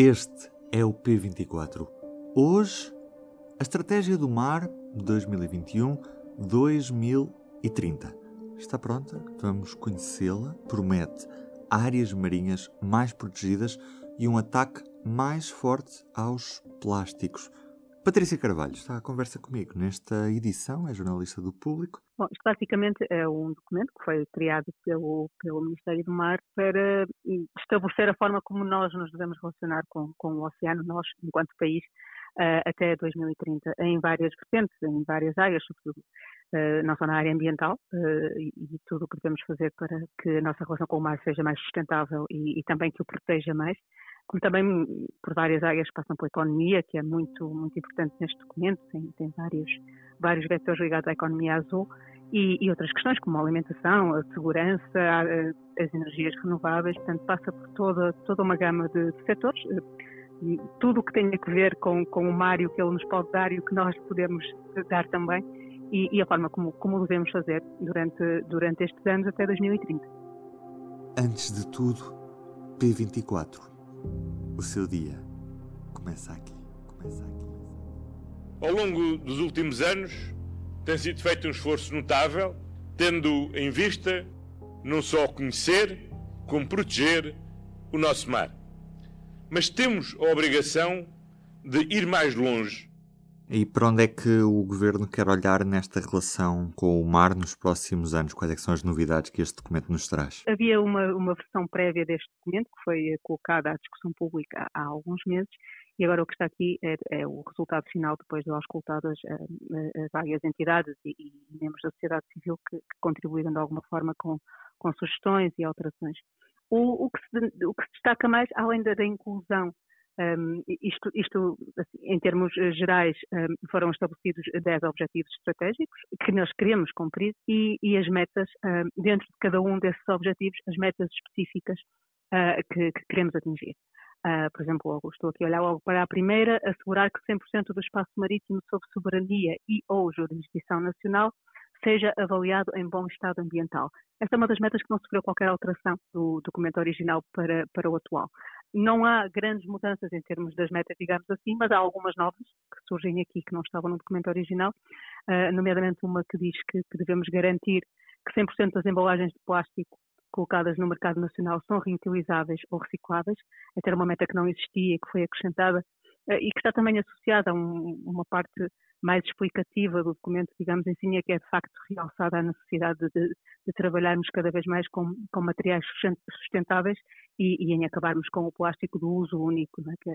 Este é o P24. Hoje, a Estratégia do Mar 2021-2030. Está pronta? Vamos conhecê-la. Promete áreas marinhas mais protegidas e um ataque mais forte aos plásticos. Patrícia Carvalho está à conversa comigo nesta edição, é jornalista do Público. Bom, isto basicamente é um documento que foi criado pelo, pelo Ministério do Mar para estabelecer a forma como nós nos devemos relacionar com, com o oceano, nós, enquanto país, uh, até 2030, em várias vertentes, em várias áreas, sobretudo uh, não só na área ambiental e, e, tudo o que devemos fazer para que a nossa relação com o mar seja mais sustentável e, e também que o proteja mais, como também por várias áreas passam pela economia, que é muito, muito importante neste documento, tem, tem vários, vários vetores ligados à economia azul, e, e, outras questões como a alimentação, a segurança, as energias renováveis, portanto passa por toda, toda uma gama de, de setores, tudo o que tem a ver com, com o mar e o que ele nos pode dar e o que nós podemos dar também, e, e a forma como, como o devemos fazer durante, durante estes anos até 2030. Antes de tudo, P24 o seu dia começa aqui. Começa aqui. Ao longo dos últimos anos, tem sido feito um esforço notável, tendo em vista não só conhecer, como proteger o nosso mar. Mas temos a obrigação de ir mais longe e para onde é que o governo quer olhar nesta relação com o mar nos próximos anos? Quais é são as novidades que este documento nos traz? Havia uma, uma versão prévia deste documento que foi colocada à discussão pública há, há alguns meses e agora o que está aqui é, é o resultado final depois de auscultadas uh, as várias entidades e, e, membros da sociedade civil que, que contribuíram de alguma forma com, com sugestões e alterações. O, o, que se, o, que se, destaca mais, além da, da inclusão um, isto, isto assim, em termos eh, gerais, um, foram estabelecidos 10 objetivos estratégicos que nós queremos cumprir e, e as metas, um, dentro de cada um desses objetivos, as metas específicas uh, que, que, queremos atingir. Uh, por exemplo, estou aqui a olhar logo para a primeira, assegurar que 100% do espaço marítimo sob soberania e ou jurisdição nacional seja avaliado em bom estado ambiental. Esta é uma das metas que não sofreu qualquer alteração do documento original para, para o atual. Não há grandes mudanças em termos das metas, digamos assim, mas há algumas novas que surgem aqui que não estavam no documento original, uh, nomeadamente uma que diz que, que devemos garantir que 100% das embalagens de plástico colocadas no mercado nacional são reutilizáveis ou recicláveis. Esta era uma meta que não existia e que foi acrescentada e que está também associada a um, uma parte mais explicativa do documento, digamos assim, é que é de facto realçada a necessidade de, de trabalharmos cada vez mais com, com materiais sustentáveis e, e, em acabarmos com o plástico do uso único. Né? Que é,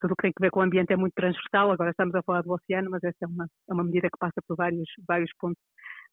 tudo o que tem a ver com o ambiente é muito transversal, agora estamos a falar do oceano, mas essa é uma, é uma medida que passa por vários, vários pontos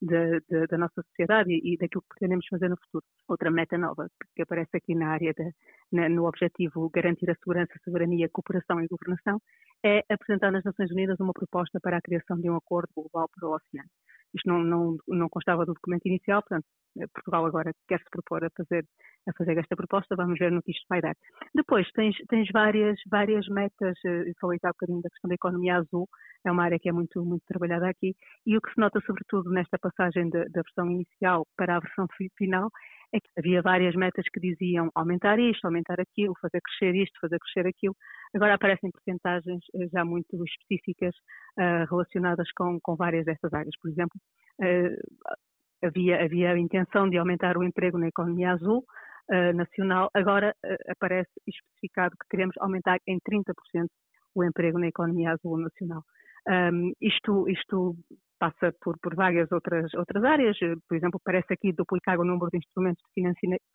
de, da nossa sociedade e, e, daquilo que pretendemos fazer no futuro. Outra meta nova que aparece aqui na área, de, na, no objetivo garantir a segurança, soberania, cooperação e governação, é apresentar nas Nações Unidas uma proposta para a criação de um acordo global para o oceano. Isto não, não, não constava do documento inicial, portanto, Portugal agora quer se propor a fazer, a fazer esta proposta, vamos ver no que isto vai dar. Depois, tens, tens várias, várias metas, eh, eu falei há bocadinho da questão da economia azul, é uma área que é muito, muito trabalhada aqui, e o que se nota sobretudo nesta passagem da, da versão inicial para a versão final é que havia várias metas que diziam aumentar isto, aumentar aquilo, fazer crescer isto, fazer crescer aquilo. Agora aparecem porcentagens eh, já muito específicas uh, relacionadas com, com várias dessas áreas. Por exemplo, uh, havia, havia a intenção de aumentar o emprego na economia azul uh, nacional, agora aparece especificado que queremos aumentar em 30% o emprego na economia azul nacional. Um, isto, isto passa por, por várias outras, outras áreas, por exemplo, parece aqui duplicar o número de instrumentos de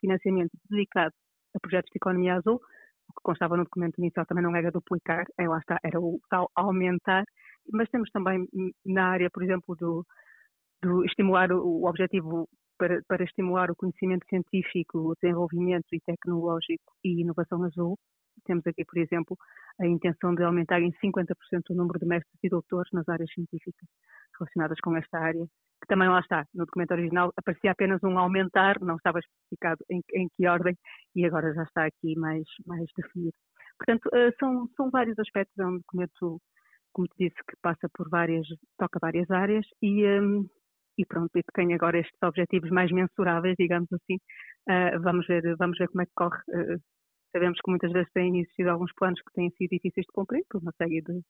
financiamento dedicados a projetos de economia azul, o que constava no documento inicial também não era duplicar, é, lá está, era o tal aumentar, mas temos também na área, por exemplo, do, do estimular o, objetivo para, para, estimular o conhecimento científico, o desenvolvimento e tecnológico e inovação azul, temos aqui, por exemplo, a intenção de aumentar em 50% o número de mestres e doutores nas áreas científicas relacionadas com esta área, que também lá está, no documento original aparecia apenas um aumentar, não estava especificado em, em que ordem, e agora já está aqui mais, mais definido. Portanto, uh, são, são vários aspectos, é um documento, como te disse, que passa por várias, toca várias áreas e, um, e pronto, e tem agora estes objetivos mais mensuráveis, digamos assim, uh, vamos, ver, vamos ver como é que corre. Uh, sabemos que muitas vezes têm existido alguns planos que têm sido difíceis de cumprir por uma série de,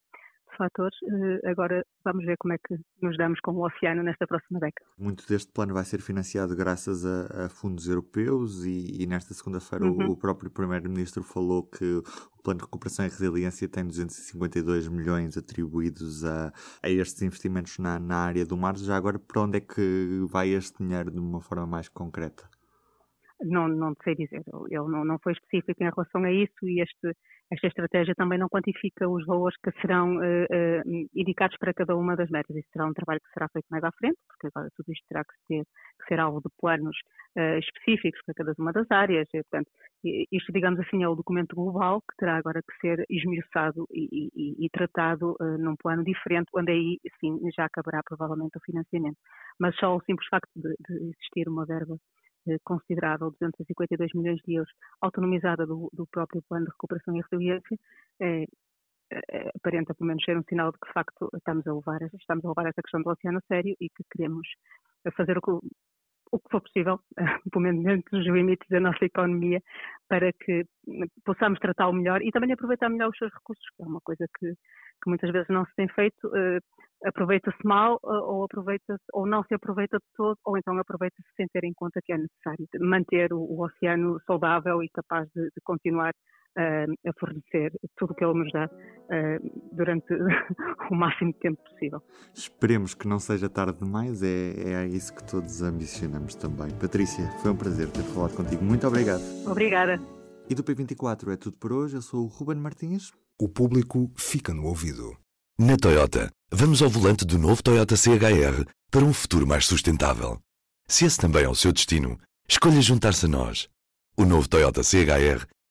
fatores. Uh, agora vamos ver como é que nos damos com o oceano nesta próxima década. Muito deste plano vai ser financiado graças a, a fundos europeus e, e nesta segunda-feira uhum. o, o, próprio Primeiro-Ministro falou que o Plano de Recuperação e Resiliência tem 252 milhões atribuídos a, a estes investimentos na, na área do mar. Já agora, para onde é que vai este dinheiro de uma forma mais concreta? Não, não sei dizer. Ele não, não foi específico em relação a isso e este, esta estratégia também não quantifica os valores que serão uh, uh, indicados para cada uma das metas. Isso será um trabalho que será feito mais à frente, porque agora tudo isto terá que, que ser alvo de planos uh, específicos para cada uma das áreas. E, portanto, isto, digamos assim, é o documento global que terá agora que ser esmiuçado e, e, e tratado num plano diferente, onde aí, sim, já acabará provavelmente o financiamento. Mas só o simples facto de, de existir uma verba considerável, 252 milhões de euros, autonomizada do, do próprio Plano de Recuperação e Resiliência, é, é, aparenta pelo menos ser um sinal de que de facto estamos a levar, estamos a levar essa questão do oceano a sério e que queremos fazer o que, o que for possível, pelo menos dentro dos limites da nossa economia, para que possamos tratá-lo melhor e também aproveitar melhor os seus recursos, que é uma coisa que, que muitas vezes não se tem feito. Uh, aproveita-se mal uh, ou aproveita ou não se aproveita de todo, ou então aproveita-se sem ter em conta que é necessário manter o, o oceano saudável e capaz de, de continuar a fornecer tudo o que ele nos dá durante o máximo de tempo possível. Esperemos que não seja tarde demais, é, é isso que todos ambicionamos também. Patrícia, foi um prazer ter falado contigo. Muito obrigado. Obrigada. E do P24 é tudo por hoje. Eu sou o Ruben Martins. O público fica no ouvido. Na Toyota, vamos ao volante do novo Toyota CHR para um futuro mais sustentável. Se esse também é o seu destino, escolha juntar-se a nós. O novo Toyota CHR